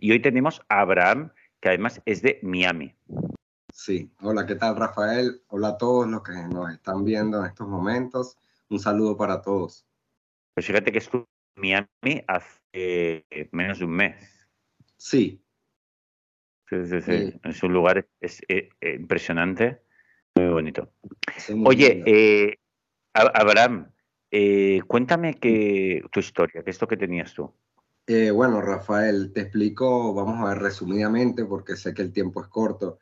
Y hoy tenemos a Abraham, que además es de Miami. Sí, hola, ¿qué tal Rafael? Hola a todos los que nos están viendo en estos momentos. Un saludo para todos. Pues fíjate que estuve en Miami hace menos de un mes. Sí. Sí, sí, sí. Es un lugar es, eh, eh, impresionante, muy bonito. Oye, eh, Abraham, cuéntame que, tu historia, ¿qué es esto que tenías tú? Eh, bueno, Rafael, te explico, vamos a ver resumidamente, porque sé que el tiempo es corto.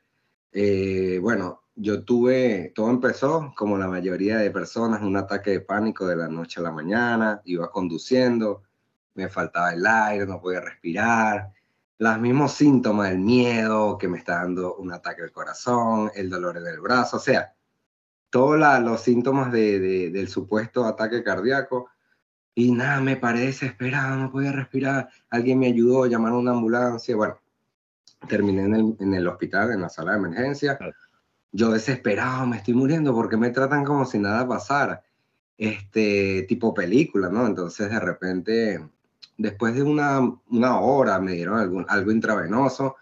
Eh, bueno, yo tuve, todo empezó como la mayoría de personas, un ataque de pánico de la noche a la mañana, iba conduciendo, me faltaba el aire, no podía respirar, los mismos síntomas del miedo, que me está dando un ataque del corazón, el dolor en el brazo, o sea, todos los síntomas del supuesto ataque cardíaco y nada, me paré desesperado, no podía respirar. Alguien me ayudó a llamar a una ambulancia. Bueno, terminé en el, en el hospital, en la sala de emergencia. Yo desesperado, me estoy muriendo porque me tratan como si nada pasara. Este tipo película, ¿no? Entonces de repente, después de una, una hora, me dieron algún, algo intravenoso.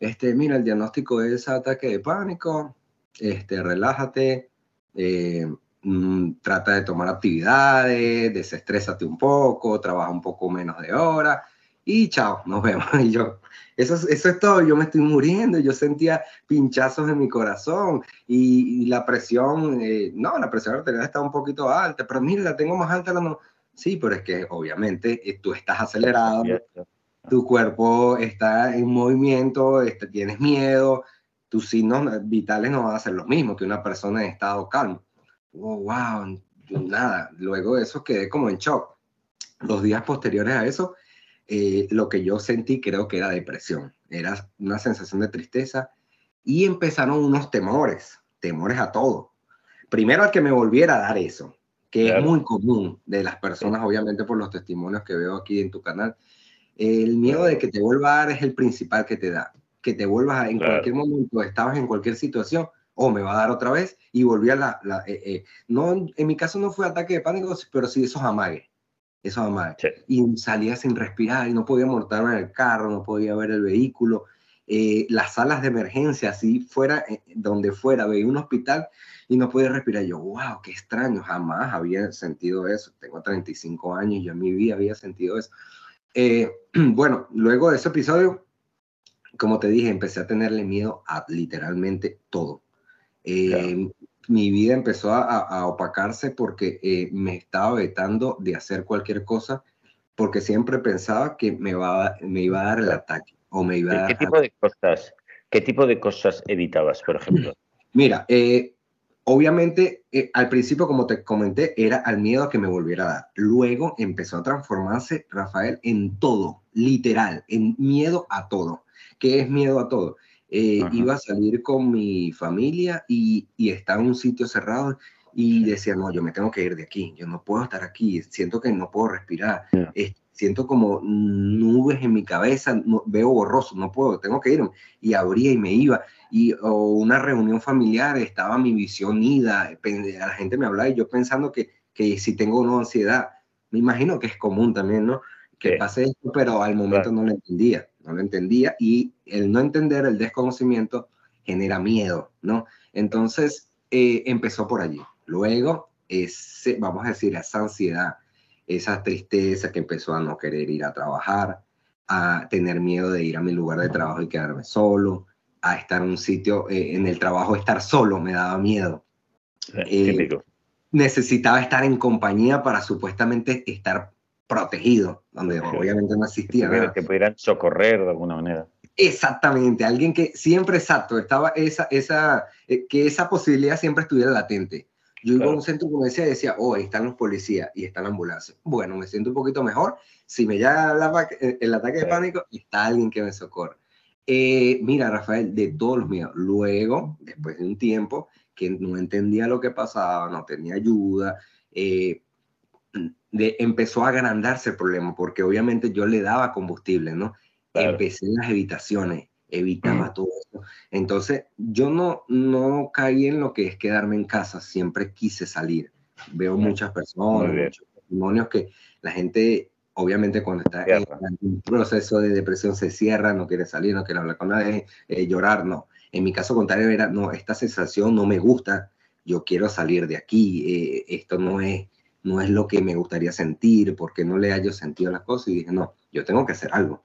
Este, mira, el diagnóstico es ataque de pánico. Este, relájate. Eh, Mm, trata de tomar actividades, desestrésate un poco, trabaja un poco menos de hora y chao, nos vemos. Y yo, eso, eso es todo, yo me estoy muriendo, yo sentía pinchazos en mi corazón y, la presión, eh, no, la presión arterial está un poquito alta, pero mira, la tengo más alta, la no. Sí, pero es que obviamente eh, tú estás acelerado, tu cuerpo está en movimiento, este, tienes miedo, tus signos vitales no van a ser los mismos que una persona en estado calmo oh, wow, nada, luego de eso quedé como en shock. Los días posteriores a eso, eh, lo que yo sentí creo que era depresión, era una sensación de tristeza y empezaron unos temores, temores a todo. Primero al que me volviera a dar eso, que es muy común de las personas, obviamente por los testimonios que veo aquí en tu canal. El miedo de que te vuelva a dar es el principal que te da, que te vuelvas a, en cualquier momento, estabas en cualquier situación, o me va a dar otra vez y volví a la... Eh, eh, no, en mi caso no fue ataque de pánico, pero sí esos amagues, esos amagues. Y salía sin respirar y no podía montarme en el carro, no podía ver el vehículo. Eh, las salas de emergencia, así fuera, donde fuera, veía un hospital y no podía respirar. Yo, wow, qué extraño, jamás había sentido eso. Tengo 35 años y yo en mi vida había sentido eso. bueno, luego de ese episodio, como te dije, empecé a tenerle miedo a literalmente todo eh, mi vida empezó a, opacarse porque eh, me estaba vetando de hacer cualquier cosa porque siempre pensaba que me, va, me iba a dar el ataque o me iba ¿Qué, tipo de cosas, ¿Qué tipo de cosas evitabas, por ejemplo? Mira, eh, obviamente al principio, como te comenté, era al miedo a que me volviera a dar. Luego empezó a transformarse, Rafael, en todo, literal, en miedo a todo. ¿Qué es miedo a todo? Eh, iba a salir con mi familia y, y estaba en un sitio cerrado y decía, no, yo me tengo que ir de aquí, yo no puedo estar aquí, siento que no puedo respirar, siento como nubes en mi cabeza, veo borroso, no puedo, tengo que irme. Y abría y me iba. Y o una reunión familiar, estaba mi visión ida, la gente me hablaba y yo pensando que, que si tengo una ansiedad, me imagino que es común también, ¿no? Que pase esto, pero al momento no lo entendía no lo entendía y el no entender, el desconocimiento genera miedo, ¿no? Entonces eh, empezó por allí. Luego, ese, vamos a decir, esa ansiedad, esa tristeza que empezó a no querer ir a trabajar, a tener miedo de ir a mi lugar de trabajo y quedarme solo, a estar en un sitio, eh, en el trabajo, estar solo, me daba miedo. Eh, necesitaba estar en compañía para supuestamente estar protegido, donde obviamente no existía nada. Que pudieran socorrer de alguna manera. Exactamente, alguien que siempre exacto, estaba esa, esa, eh, que esa posibilidad siempre estuviera latente. Yo iba a un centro de comercio y decía, oh, ahí están los policías y está la ambulancia. Bueno, me siento un poquito mejor. Si me llega el ataque de pánico, está alguien que me socorre. Eh, mira, Rafael, de todos los míos. Luego, después de un tiempo que no entendía lo que pasaba, no tenía ayuda, eh, de, empezó a agrandarse el problema, porque obviamente yo le daba combustible, ¿no? Empecé en las evitaciones, evitaba todo eso. Entonces, yo no, no caí en lo que es quedarme en casa, siempre quise salir. Veo muchas personas, muchos testimonios que la gente, obviamente, cuando está en un proceso de depresión se cierra, no quiere salir, no quiere hablar con nadie, eh, llorar, no. En mi caso contrario era, no, esta sensación no me gusta, yo quiero salir de aquí, eh, esto no es, no es lo que me gustaría sentir, porque no le hallo sentido las cosas, y dije, no, yo tengo que hacer algo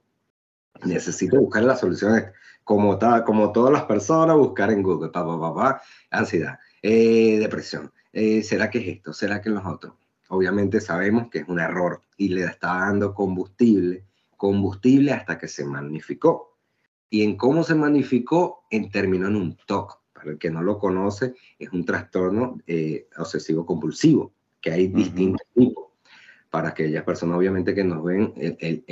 necesito buscar las soluciones como, como todas las personas, buscar en Google, pa, pa, pa, ansiedad, eh, depresión. Eh, ¿Será que es esto? ¿Será que es los otros? Obviamente sabemos que es un error y le está dando combustible, combustible hasta que se magnificó. Y en cómo se magnificó, en, en un TOC. Para el que no lo conoce, es un trastorno eh, obsesivo compulsivo, que hay distintos tipos para aquellas personas obviamente que nos ven,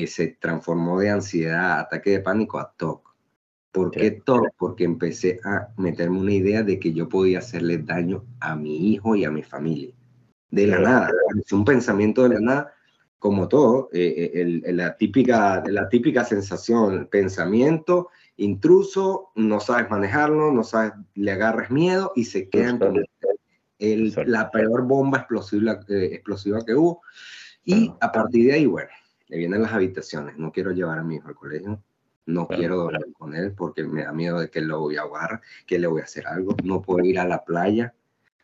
se transformó de ansiedad, ataque de pánico a TOC. ¿Por qué TOC? Porque empecé a meterme una idea de que yo podía hacerle daño a mi hijo y a mi familia. De la nada, es un pensamiento de la nada, como todo, eh, eh, la, típica, la típica sensación, pensamiento intruso, no sabes manejarlo, no sabes, le agarres miedo y se quedan con el, la peor bomba explosiva, eh, explosiva que hubo. Y a partir de ahí, bueno, le vienen las habitaciones. No quiero llevar a mi hijo al colegio. No quiero dormir con él porque me da miedo de que lo voy a ahogar, que le voy a hacer algo. No puedo ir a la playa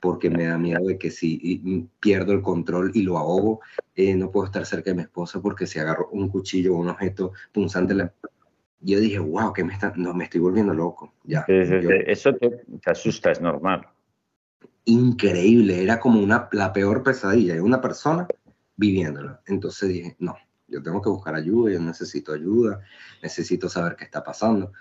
porque me da miedo de que si pierdo el control y lo ahogo, eh, no puedo estar cerca de mi esposa porque si agarro un cuchillo o un objeto punzante, yo dije, wow, que me está, no, me estoy volviendo loco. Ya, Eso te, te, asusta, es normal. Increíble, era como una, la peor pesadilla. de una persona viviéndolo. Entonces dije, no, yo tengo que buscar ayuda, yo necesito ayuda, necesito saber qué está pasando.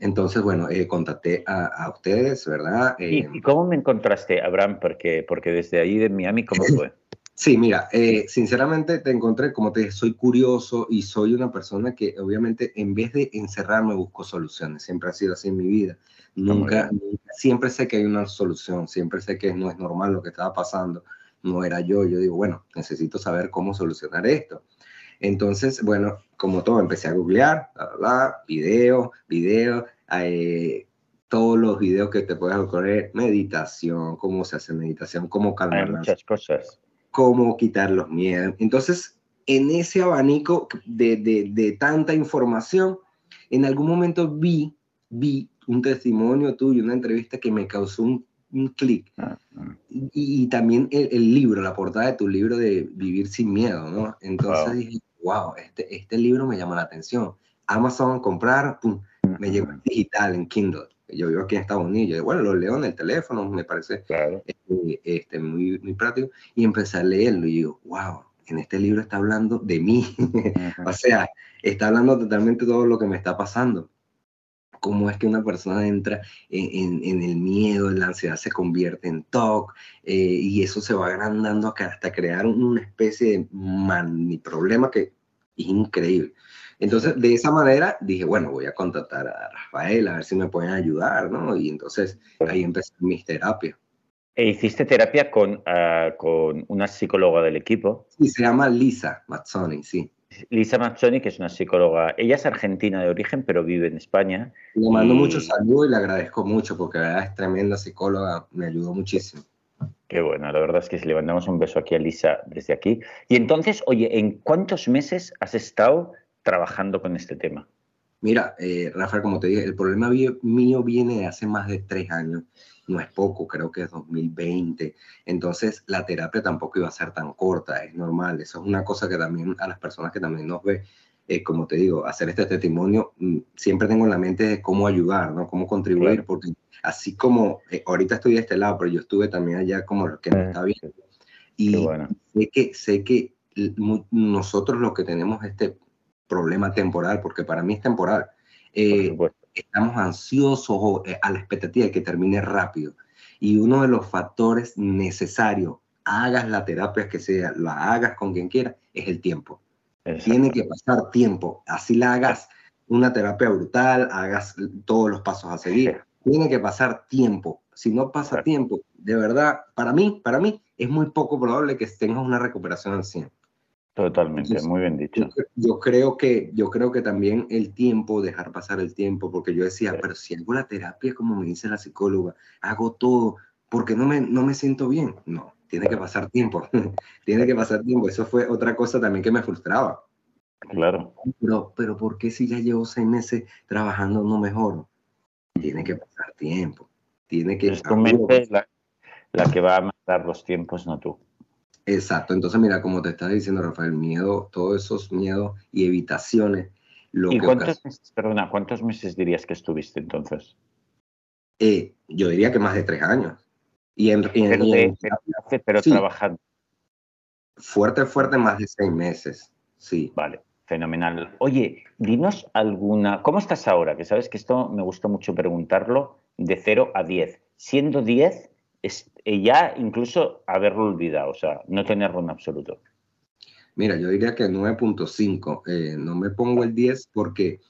Entonces, bueno, eh, contacté a, ustedes, ¿verdad? ¿Y, eh, cómo me encontraste, Abraham? Porque, porque desde ahí de Miami, ¿cómo fue? Sí, mira, eh, sinceramente te encontré, como te dije, soy curioso y soy una persona que obviamente en vez de encerrarme busco soluciones. Siempre ha sido así en mi vida. Nunca, nunca, siempre sé que hay una solución, siempre sé que no es normal lo que estaba pasando no era yo. Yo digo, bueno, necesito saber cómo solucionar esto. Entonces, bueno, como todo, empecé a googlear, bla, bla, video, video, eh, todos los videos que te puedas ocurrir, meditación, cómo se hace meditación, cómo calmar Hay muchas cosas. Cómo quitar los miedos. Entonces, en ese abanico de, de, de tanta información, en algún momento vi, vi un testimonio tuyo, una entrevista que me causó un un clic. Ah, ah. Y, también el, libro, la portada de tu libro de Vivir sin Miedo, ¿no? Entonces dije, wow, este, este libro me llama la atención. Amazon, comprar, pum, me llegó digital, en Kindle. Yo vivo aquí en Estados Unidos. Yo, bueno, lo leo en el teléfono, me parece este, este, muy, muy práctico. Y empecé a leerlo y digo, wow, en este libro está hablando de mí. o sea, está hablando totalmente todo lo que me está pasando cómo es que una persona entra en, el miedo, en la ansiedad se convierte en TOC, eh, y eso se va agrandando hasta crear una especie de mani problema que es increíble. Entonces, de esa manera dije, bueno, voy a contactar a Rafael a ver si me pueden ayudar, ¿no? Y entonces ahí empecé mis terapias. ¿E hiciste terapia con, ah, con una psicóloga del equipo? Sí, se llama Lisa Mazzoni, sí. Lisa Mazzoni, que es una psicóloga, ella es argentina de origen, pero vive en España. Le mando mucho saludo y le agradezco mucho porque la verdad es tremenda psicóloga, me ayudó muchísimo. Qué bueno, la verdad es que si le mandamos un beso aquí a Lisa desde aquí. Y entonces, oye, ¿en cuántos meses has estado trabajando con este tema? Mira, eh, Rafael, como te dije, el problema mío viene de hace más de tres años no es poco, creo que es 2020. Entonces, la terapia tampoco iba a ser tan corta, es normal. Eso es una cosa que también a las personas que también nos ve, eh, como te digo, hacer este testimonio, mm, siempre tengo en la mente de cómo ayudar, ¿no? Cómo contribuir, porque así como eh, ahorita estoy de este lado, pero yo estuve también allá como lo que me está viendo. Y sé que, sé que nosotros los que tenemos este problema temporal, porque para mí es temporal, eh, estamos ansiosos o, eh, a la expectativa de que termine rápido. Y uno de los factores necesarios, hagas la terapia que sea, la hagas con quien quiera, es el tiempo. Tiene que pasar tiempo. Así la hagas una terapia brutal, hagas todos los pasos a seguir. Tiene que pasar tiempo. Si no pasa tiempo, de verdad, para mí, para mí, es muy poco probable que tengas una recuperación al 100. Totalmente, muy bien dicho. Yo, creo que, yo creo que también el tiempo, dejar pasar el tiempo, porque yo decía, pero si hago la terapia, como me dice la psicóloga, hago todo, porque no me, no me siento bien. No, tiene que pasar tiempo, tiene que pasar tiempo. Eso fue otra cosa también que me frustraba. Claro. Pero, pero ¿por qué si ya llevo seis meses trabajando no mejoro? Tiene que pasar tiempo. Tiene que... Es tu mente la, la que va a matar los tiempos, no tú. Exacto, entonces mira, como te estaba diciendo Rafael, miedo, todos esos miedos y evitaciones. Lo ¿Y cuántos meses, perdona, cuántos meses dirías que estuviste entonces? Eh, yo diría que más de tres años. Y en, pero, trabajando. Fuerte, fuerte, más de seis meses, sí. Vale, fenomenal. Oye, dinos alguna, ¿cómo estás ahora? Que sabes que esto me gustó mucho preguntarlo, de 0 a 10. Siendo 10, es, ya incluso haberlo olvidado, o sea, no tenerlo en absoluto. Mira, yo diría que 9.5. Eh, no me pongo el 10 porque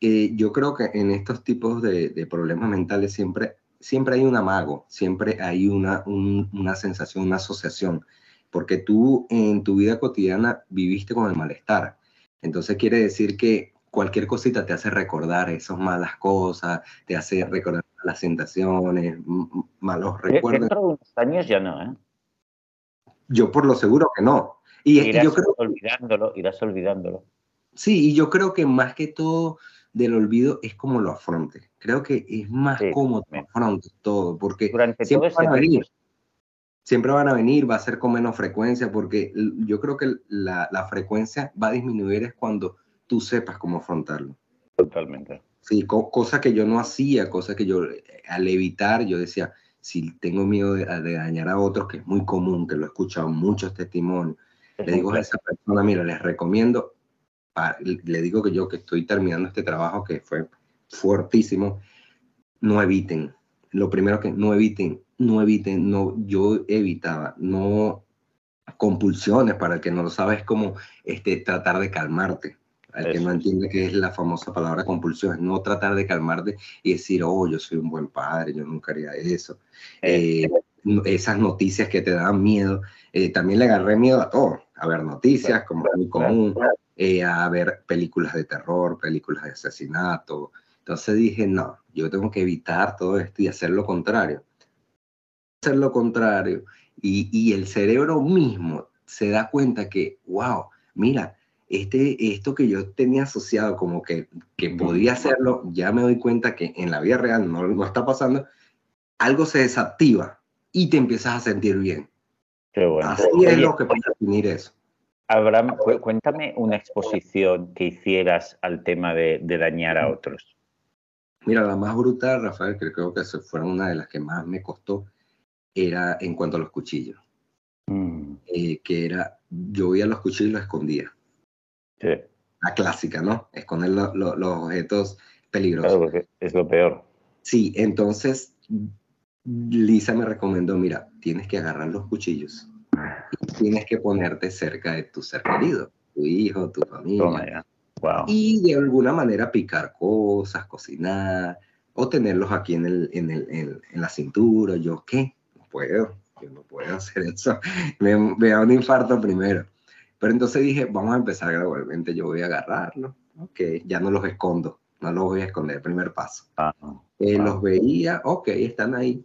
eh, yo creo que en estos tipos de, problemas mentales siempre, siempre hay un amago, siempre hay una, una sensación, una asociación, porque tú en tu vida cotidiana viviste con el malestar. Entonces quiere decir que cualquier cosita te hace recordar esas malas cosas, te hace recordar las sensaciones, malos recuerdos. Dentro de unos años ya no, ¿eh? Yo por lo seguro que no. Y, irás yo creo, olvidándolo, irás olvidándolo. Sí, y yo creo que más que todo del olvido es como lo afrontes. Creo que es más cómodo afrontes todo, porque Durante siempre van a venir. Siempre van a venir, va a ser con menos frecuencia, porque yo creo que la, la frecuencia va a disminuir es cuando tú sepas cómo afrontarlo. Totalmente. Sí, cosa que yo no hacía, cosa que yo al evitar, yo decía, si tengo miedo de, dañar a otros, que es muy común, que lo he escuchado muchos testimonios, le digo a esa persona, mira, les recomiendo, le digo que yo que estoy terminando este trabajo que fue fuertísimo, no eviten. Lo primero que no eviten, no eviten, no, yo evitaba, no compulsiones, para el que no lo sabe, es como este, tratar de calmarte al que no entiende qué es la famosa palabra compulsión, es no tratar de calmarte y decir, oh, yo soy un buen padre, yo nunca haría eso. Eh, esas noticias que te dan miedo, eh, también le agarré miedo a todo, a ver noticias, como es muy común, eh, a ver películas de terror, películas de asesinato. Entonces dije, no, yo tengo que evitar todo esto y hacer lo contrario. Hacer lo contrario. Y, y el cerebro mismo se da cuenta que, wow, mira, este, esto que yo tenía asociado como que, que podía hacerlo, ya me doy cuenta que en la vida real no, no está pasando, algo se desactiva y te empiezas a sentir bien. Qué bueno. Así es lo que puede definir eso. Abraham, cuéntame una exposición que hicieras al tema de, de, dañar a otros. Mira, la más brutal, Rafael, que creo que fue una de las que más me costó, era en cuanto a los cuchillos. Mm. Eh, que era, yo voy a los cuchillos y los escondía. La clásica, ¿no? Esconder los objetos peligrosos. Claro, es lo peor. Sí, entonces Lisa me recomendó, mira, tienes que agarrar los cuchillos tienes que ponerte cerca de tu ser querido, tu hijo, tu familia. Y de alguna manera picar cosas, cocinar, o tenerlos aquí en, el, en, el, en, la cintura. Yo, ¿qué? No puedo, yo no puedo hacer eso. Me, me da un infarto primero. Pero entonces dije, vamos a empezar gradualmente, yo voy a agarrarlo, ok, ya no los escondo, no los voy a esconder, primer paso. Ah, eh, los veía, ok, están ahí.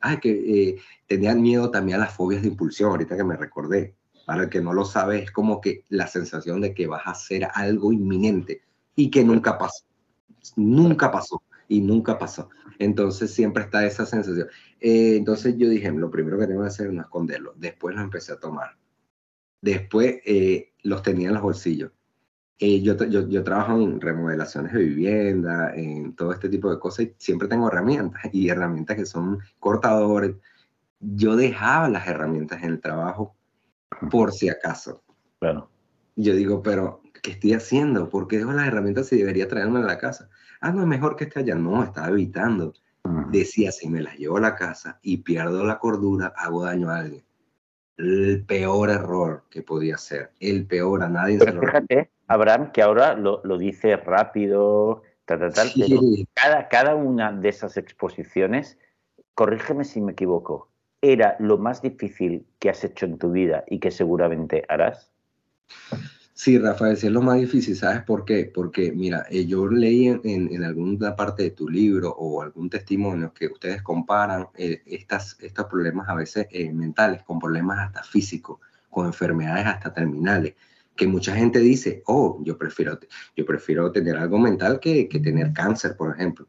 Ah, que eh, tenían miedo también a las fobias de impulsión, ahorita que me recordé. Para el que no lo sabe, es como que la sensación de que vas a hacer algo inminente y que nunca pasó. Nunca pasó y nunca pasó. Entonces siempre está esa sensación. Eh, entonces yo dije, lo primero que tengo que hacer es no esconderlo. Después lo empecé a tomar. Después eh, los tenía en los bolsillos. Eh, yo, yo, yo, trabajo en remodelaciones de vivienda, en todo este tipo de cosas, y siempre tengo herramientas, y herramientas que son cortadores. Yo dejaba las herramientas en el trabajo por si acaso. Claro. Yo digo, pero, ¿qué estoy haciendo? ¿Por qué dejo las herramientas si debería traerme a la casa? Ah, no, es mejor que esté allá. No, estaba evitando. decía, si me las llevo a la casa y pierdo la cordura, hago daño a alguien. El peor error que podía hacer, el peor, a nadie Pero fíjate, Abraham, que ahora lo, lo dice rápido, tal, tal, tal, cada, cada una de esas exposiciones, corrígeme si me equivoco, era lo más difícil que has hecho en tu vida y que seguramente harás. Sí, Rafael, sí es lo más difícil, ¿sabes por qué? Porque, mira, eh, yo leí en, en, alguna parte de tu libro o algún testimonio que ustedes comparan eh, estas, estos problemas a veces eh, mentales con problemas hasta físicos, con enfermedades hasta terminales, que mucha gente dice, oh, yo prefiero, yo prefiero tener algo mental que, que tener cáncer, por ejemplo.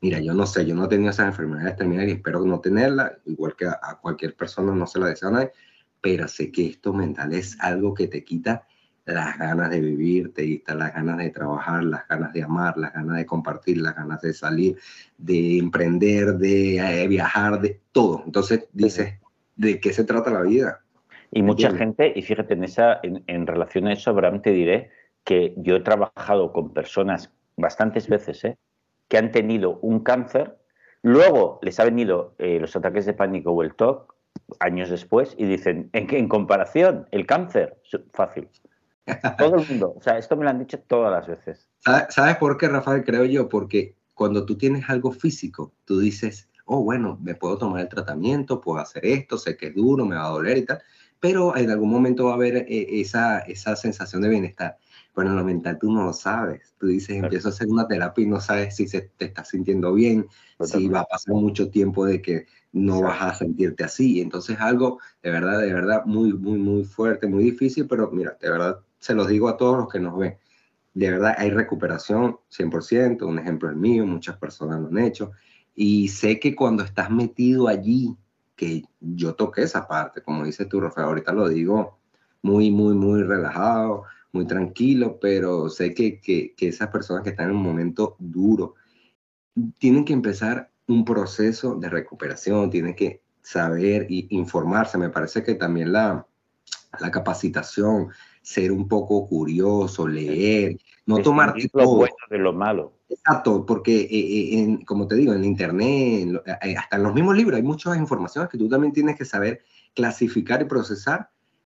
Mira, yo no sé, yo no he tenido esas enfermedades terminales y espero no tenerlas, igual que a, a cualquier persona no se la desea a nadie, pero sé que esto mental es algo que te quita las ganas de vivir, te las ganas de trabajar, las ganas de amar, las ganas de compartir, las ganas de salir, de emprender, de eh, viajar, de todo. Entonces dices, ¿de qué se trata la vida? Y mucha gente, y fíjate, en, esa, en, relación a eso, Abraham, te diré que yo he trabajado con personas bastantes veces ¿eh? que han tenido un cáncer, luego les ha venido eh, los ataques de pánico o el TOC años después y dicen, ¿en, qué, en comparación, el cáncer, fácil. Todo el mundo. O sea, esto me lo han dicho todas las veces. ¿Sabes por qué, Rafael? Creo yo, porque cuando tú tienes algo físico, tú dices, oh, bueno, me puedo tomar el tratamiento, puedo hacer esto, sé que es duro, me va a doler y tal, pero en algún momento va a haber eh, esa, esa sensación de bienestar. Bueno, en lo mental tú no lo sabes. Tú dices, empiezo a hacer una terapia y no sabes si se te estás sintiendo bien, si va a pasar mucho tiempo de que no vas a sentirte así. Entonces, algo de verdad, de verdad, muy, muy, muy fuerte, muy difícil, pero mira, de verdad se los digo a todos los que nos ven. De verdad, hay recuperación 100%, un ejemplo es mío, muchas personas lo han hecho, y sé que cuando estás metido allí, que yo toqué esa parte, como dice tú, Rafael, ahorita lo digo muy, muy, muy relajado, muy tranquilo, pero sé que, que, que esas personas que están en un momento duro, tienen que empezar un proceso de recuperación, tienen que saber e informarse. Me parece que también la, la capacitación, ser un poco curioso, leer, no tomar lo bueno de lo malo. Exacto, porque eh, eh, en, como te digo, en internet, eh, hasta en los mismos libros hay muchas informaciones que tú también tienes que saber clasificar y procesar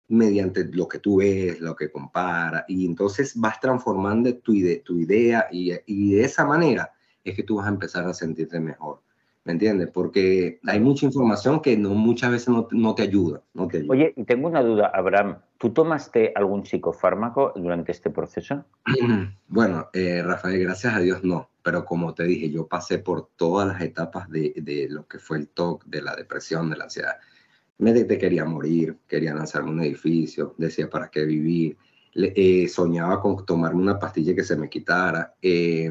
mediante lo que tú ves, lo que comparas, y entonces vas transformando tu, tu idea y, y de esa manera es que tú vas a empezar a sentirte mejor. ¿Me entiendes? Porque hay mucha información que no, muchas veces no, no, te ayuda, no, te ayuda. Oye, y tengo una duda, Abraham. ¿Tú tomaste algún psicofármaco durante este proceso? Bueno, eh, Rafael, gracias a Dios no. Pero como te dije, yo pasé por todas las etapas de, de lo que fue el TOC, de la depresión, de la ansiedad. Me de, quería morir, quería lanzarme un edificio, decía para qué vivir. eh, soñaba con tomarme una pastilla que se me quitara. Eh,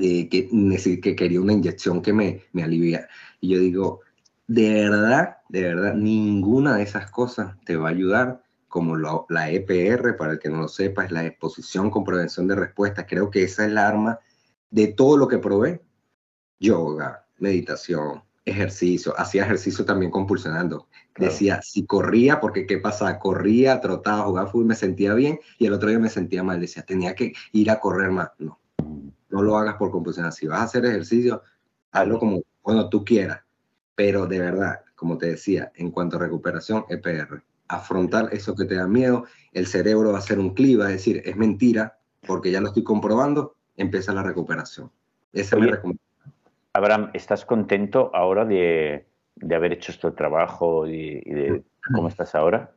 eh, que, que quería una inyección que me, me alivia. Y yo digo, de verdad, de verdad, ninguna de esas cosas te va a ayudar como la EPR, para el que no lo sepa, es la exposición con prevención de respuesta. Creo que esa es la arma de todo lo que probé. Yoga, meditación, ejercicio, hacía ejercicio también compulsionando. Decía, si corría, porque ¿qué pasa? Corría, trotaba, jugaba fútbol, me sentía bien y el otro día me sentía mal. Decía, tenía que ir a correr más. No, no lo hagas por compulsión. Si vas a hacer ejercicio, hazlo como cuando tú quieras. Pero de verdad, como te decía, en cuanto a recuperación, EPR. Afrontar eso que te da miedo, el cerebro va a hacer un clic, va a decir, es mentira, porque ya lo estoy comprobando, empieza la recuperación. Esa es mi recomendación. Abraham, ¿estás contento ahora de, de haber hecho este trabajo y, y de cómo estás ahora?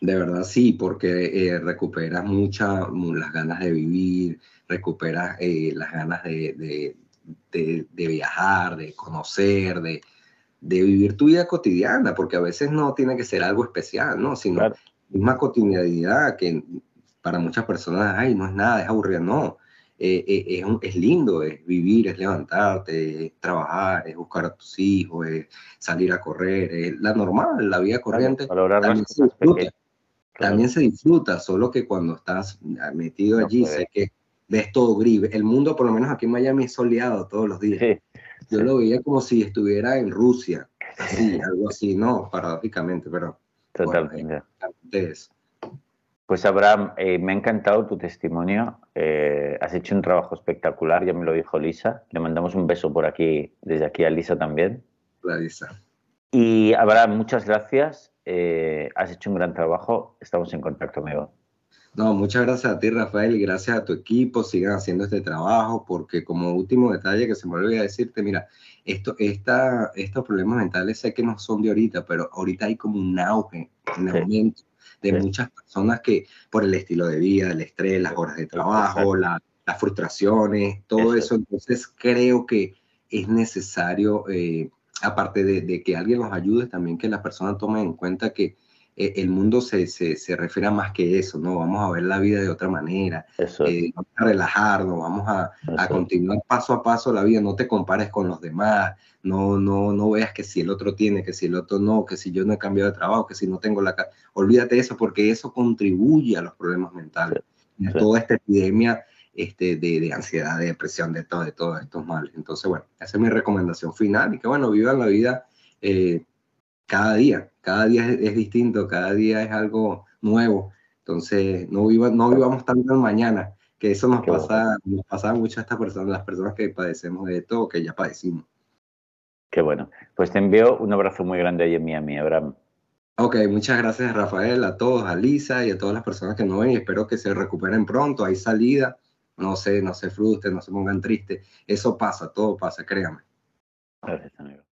De verdad sí, porque eh, recuperas muchas las ganas de vivir, recuperas eh, las ganas de, de, de, de, viajar, de conocer, de, vivir tu vida cotidiana, porque a veces no tiene que ser algo especial, ¿no? Sino la misma cotidianidad que para muchas personas, ay, no es nada, es aburrido, no. Eh, es, es, lindo, es vivir, es levantarte, es trabajar, es buscar a tus hijos, es salir a correr, es la normal, la vida corriente. Valorar también se disfruta también se disfruta, solo que cuando estás metido allí, sé que ves todo gris. El mundo, por lo menos aquí en Miami, es soleado todos los días. Yo lo veía como si estuviera en Rusia, así, algo así, no, paradójicamente, pero. Totalmente. Bueno, Pues Abraham, eh, me ha encantado tu testimonio. Eh, has hecho un trabajo espectacular, ya me lo dijo Lisa. Le mandamos un beso por aquí, desde aquí a Lisa también. La Lisa. Y Abraham, muchas gracias. Eh, has hecho un gran trabajo. Estamos en contacto, amigo. No, muchas gracias a ti, Rafael, y gracias a tu equipo. Sigan haciendo este trabajo, porque como último detalle que se me olvidó decirte, mira, esto, esta, estos problemas mentales sé que no son de ahorita, pero ahorita hay como un auge, un aumento de muchas personas que por el estilo de vida, el estrés, las horas de trabajo, las frustraciones, todo eso. Entonces creo que es necesario, eh, aparte de, que alguien nos ayude, también que las personas tomen en cuenta que eh, el mundo se, se, refiere a más que eso, ¿no? Vamos a ver la vida de otra manera, eh, vamos a relajarnos, vamos a, a, continuar paso a paso la vida, no te compares con los demás, no, no, no veas que si el otro tiene, que si el otro no, que si yo no he cambiado de trabajo, que si no tengo la... Olvídate de eso porque eso contribuye a los problemas mentales, a toda esta epidemia este, de, de, ansiedad, de depresión, de, todo, de todos estos males. Entonces, bueno, esa es mi recomendación final y que, bueno, vivan la vida eh, cada día, cada día es, distinto, cada día es algo nuevo. Entonces, no, viva, no vivamos tanto en mañana, que eso nos pasa, nos pasa mucho a estas personas, las personas que padecemos de esto, que ya padecimos. Qué bueno. Pues te envío un abrazo muy grande ahí en Miami, Abraham. Ok, muchas gracias Rafael, a todos, a Lisa y a todas las personas que nos ven y espero que se recuperen pronto. Hay salida, no se, no se frustren, no se pongan tristes. Eso pasa, todo pasa, créame. Gracias, amigo.